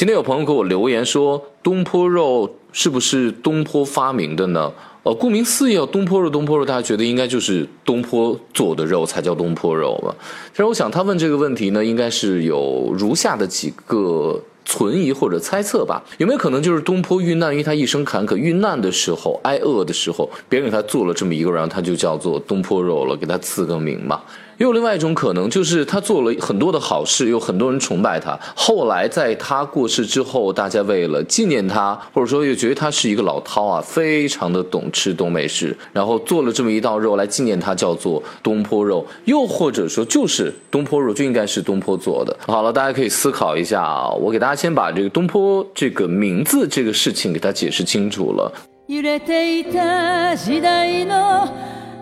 今天有朋友给我留言说，东坡肉是不是东坡发明的呢？呃，顾名思义啊，东坡肉，东坡肉，大家觉得应该就是东坡做的肉才叫东坡肉吧？其实我想他问这个问题呢，应该是有如下的几个存疑或者猜测吧。有没有可能就是东坡遇难，因为他一生坎坷，遇难的时候挨饿的时候，别人给他做了这么一个，然后他就叫做东坡肉了，给他赐个名嘛？也有另外一种可能，就是他做了很多的好事，有很多人崇拜他。后来在他过世之后，大家为了纪念他，或者说又觉得他是一个老饕啊，非常的懂吃懂美食，然后做了这么一道肉来纪念他，叫做东坡肉。又或者说，就是东坡肉就应该是东坡做的。好了，大家可以思考一下啊。我给大家先把这个东坡这个名字这个事情给他解释清楚了。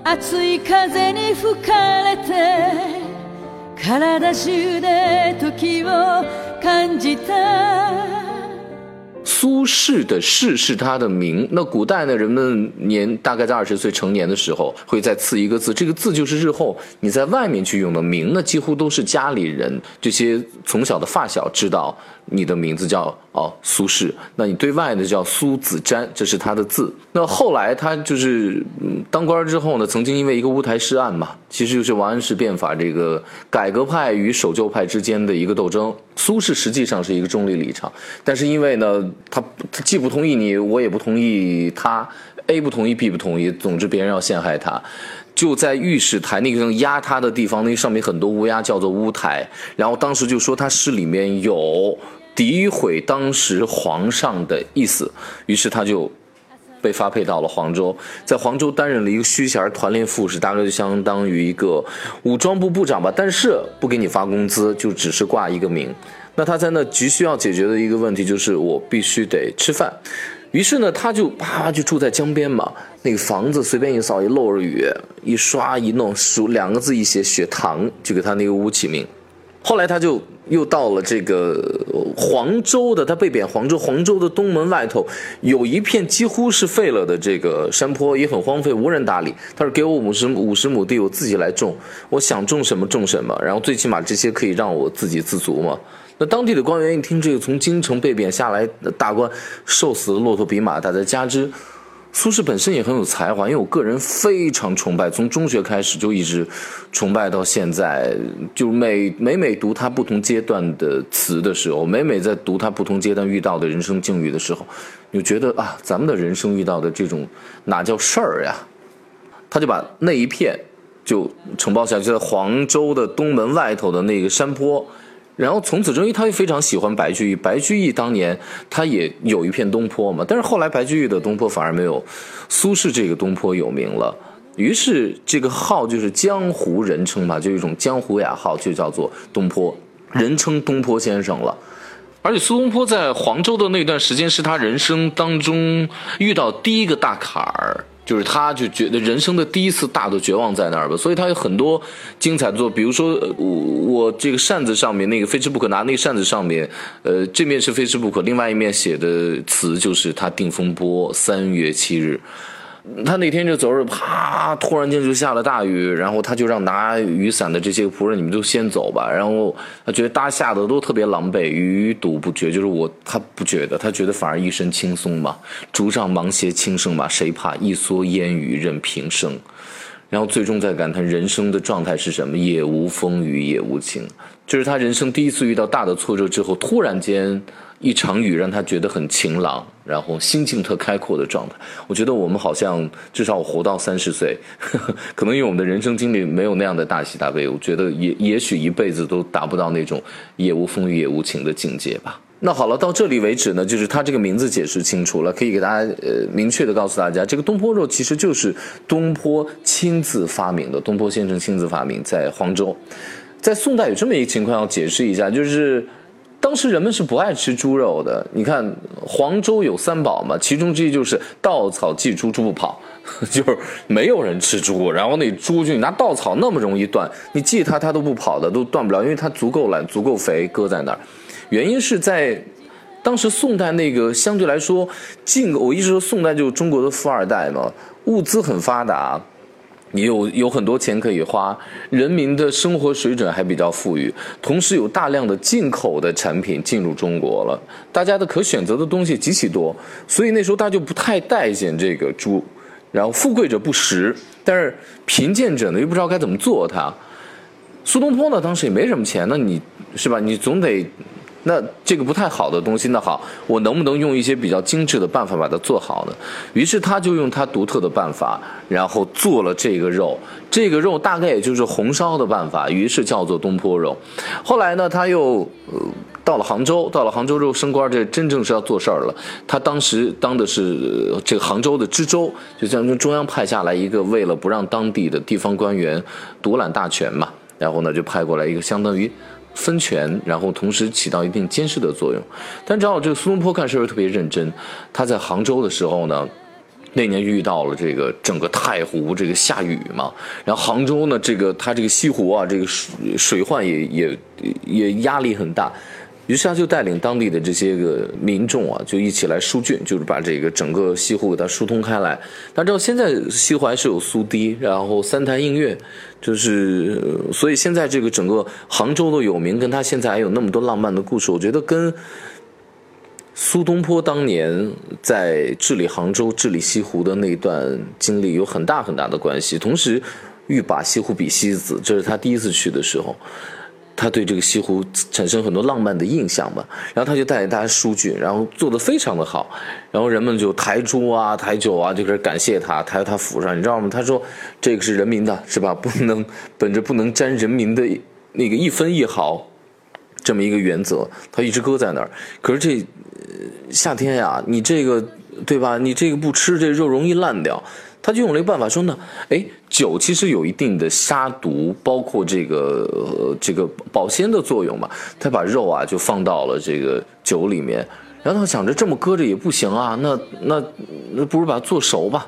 熱い風に吹かれて体中で時を感じた苏轼的轼是他的名。那古代呢，人们年大概在二十岁成年的时候，会再赐一个字，这个字就是日后你在外面去用的名。那几乎都是家里人这些从小的发小知道。 你的名字叫哦苏轼，那你对外的叫苏子瞻，这是他的字。那后来他就是当官之后呢，曾经因为一个乌台诗案嘛，其实就是王安石变法这个改革派与守旧派之间的一个斗争。苏轼实际上是一个中立立场，但是因为呢，他他既不同意你，我也不同意他，A 不同意，B 不同意，总之别人要陷害他。就在御史台那个压他的地方，那上面很多乌鸦，叫做乌台。然后当时就说他诗里面有诋毁当时皇上的意思，于是他就被发配到了黄州，在黄州担任了一个虚衔团练副使，大概就相当于一个武装部部长吧。但是不给你发工资，就只是挂一个名。那他在那急需要解决的一个问题就是我必须得吃饭。于是呢，他就啪就住在江边嘛，那个房子随便一扫一漏着雨，一刷一弄，数两个字一写血糖，就给他那个屋起名。后来他就又到了这个黄州的，他被贬黄州，黄州的东门外头有一片几乎是废了的这个山坡，也很荒废，无人打理。他说：“给我五十五十亩地，我自己来种，我想种什么种什么，然后最起码这些可以让我自给自足嘛。”那当地的官员一听这个从京城被贬下来的大官瘦死的骆驼比马大，再加之苏轼本身也很有才华，因为我个人非常崇拜，从中学开始就一直崇拜到现在，就每每每读他不同阶段的词的时候，每每在读他不同阶段遇到的人生境遇的时候，就觉得啊，咱们的人生遇到的这种哪叫事儿呀？他就把那一片就承包下来，就在黄州的东门外头的那个山坡。然后从此之后，他又非常喜欢白居易。白居易当年他也有一片东坡嘛，但是后来白居易的东坡反而没有苏轼这个东坡有名了。于是这个号就是江湖人称嘛，就一种江湖雅号，就叫做东坡，人称东坡先生了。而且苏东坡在黄州的那段时间是他人生当中遇到第一个大坎儿。就是他，就觉得人生的第一次大的绝望在那儿吧，所以他有很多精彩的作，比如说我我这个扇子上面那个非吃不可，拿那个扇子上面，呃，这面是非吃不可，另外一面写的词就是他定风波三月七日。他那天就走着，啪，突然间就下了大雨，然后他就让拿雨伞的这些仆人，你们都先走吧。然后他觉得大家吓得都特别狼狈，雨堵不绝。就是我，他不觉得，他觉得反而一身轻松嘛。竹杖芒鞋轻胜马，谁怕一蓑烟雨任平生。然后最终在感叹人生的状态是什么？也无风雨也无晴。这是他人生第一次遇到大的挫折之后，突然间。一场雨让他觉得很晴朗，然后心境特开阔的状态。我觉得我们好像至少我活到三十岁，可能因为我们的人生经历没有那样的大喜大悲，我觉得也也许一辈子都达不到那种也无风雨也无晴的境界吧。那好了，到这里为止呢，就是他这个名字解释清楚了，可以给大家呃明确的告诉大家，这个东坡肉其实就是东坡亲自发明的，东坡先生亲自发明在黄州。在宋代有这么一个情况要解释一下，就是。当时人们是不爱吃猪肉的。你看，黄州有三宝嘛，其中之一就是稻草祭猪，猪不跑，就是没有人吃猪。然后那猪就你拿稻草那么容易断，你祭它它都不跑的，都断不了，因为它足够懒，足够肥，搁在那儿。原因是在当时宋代那个相对来说进，我一直说宋代就是中国的富二代嘛，物资很发达。你有有很多钱可以花，人民的生活水准还比较富裕，同时有大量的进口的产品进入中国了，大家的可选择的东西极其多，所以那时候大家就不太待见这个猪，然后富贵者不食，但是贫贱者呢又不知道该怎么做它。苏东坡呢当时也没什么钱，那你是吧？你总得。那这个不太好的东西，那好，我能不能用一些比较精致的办法把它做好呢？于是他就用他独特的办法，然后做了这个肉。这个肉大概也就是红烧的办法，于是叫做东坡肉。后来呢，他又呃到了杭州，到了杭州之后升官，这真正是要做事儿了。他当时当的是这个杭州的知州，就像中央派下来一个，为了不让当地的地方官员独揽大权嘛，然后呢就派过来一个相当于。分权，然后同时起到一定监视的作用。但正好这个苏东坡干事儿特别认真。他在杭州的时候呢，那年遇到了这个整个太湖这个下雨嘛，然后杭州呢这个他这个西湖啊这个水水患也也也压力很大。于是他就带领当地的这些个民众啊，就一起来疏浚，就是把这个整个西湖给它疏通开来。大家知道现在西湖是有苏堤，然后三潭映月，就是所以现在这个整个杭州的有名，跟他现在还有那么多浪漫的故事，我觉得跟苏东坡当年在治理杭州、治理西湖的那一段经历有很大很大的关系。同时，欲把西湖比西子，这是他第一次去的时候。他对这个西湖产生很多浪漫的印象吧，然后他就带着大家疏浚，然后做得非常的好，然后人们就抬猪啊、抬酒啊，就开始感谢他，抬到他府上，你知道吗？他说这个是人民的，是吧？不能本着不能沾人民的那个一分一毫这么一个原则，他一直搁在那儿。可是这夏天呀，你这个对吧？你这个不吃，这肉容易烂掉。他就用了一个办法说呢，哎，酒其实有一定的杀毒，包括这个这个保鲜的作用嘛。他把肉啊就放到了这个酒里面，然后他想着这么搁着也不行啊，那那那不如把它做熟吧。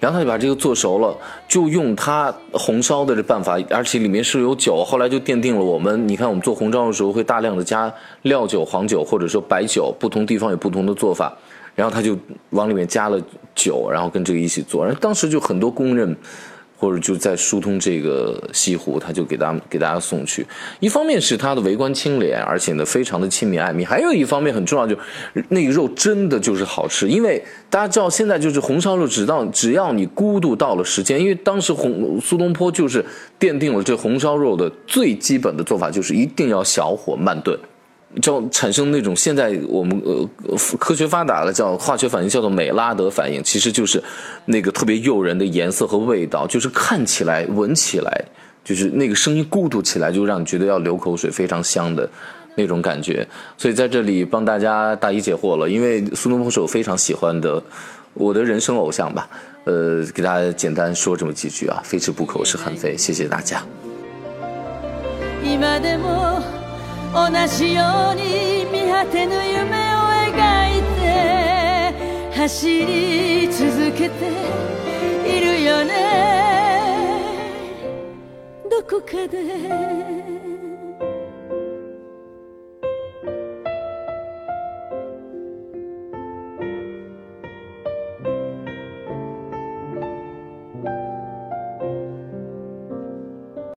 然后他就把这个做熟了，就用他红烧的这办法，而且里面是有酒。后来就奠定了我们，你看我们做红烧的时候会大量的加料酒、黄酒或者说白酒，不同地方有不同的做法。然后他就往里面加了酒，然后跟这个一起做。然后当时就很多工人，或者就在疏通这个西湖，他就给大给大家送去。一方面是他的为官清廉，而且呢非常的亲民爱民；还有一方面很重要，就那个肉真的就是好吃。因为大家知道现在就是红烧肉，只到只要你咕嘟到了时间，因为当时红苏东坡就是奠定了这红烧肉的最基本的做法，就是一定要小火慢炖。叫产生那种现在我们呃科学发达了叫化学反应叫做美拉德反应，其实就是那个特别诱人的颜色和味道，就是看起来闻起来就是那个声音咕嘟起来就让你觉得要流口水，非常香的那种感觉。所以在这里帮大家答疑解惑了，因为苏东坡是我非常喜欢的我的人生偶像吧。呃，给大家简单说这么几句啊，非吃不可是韩非，谢谢大家。同じように見果てぬ夢を描いて走り続けているよね。どこかで。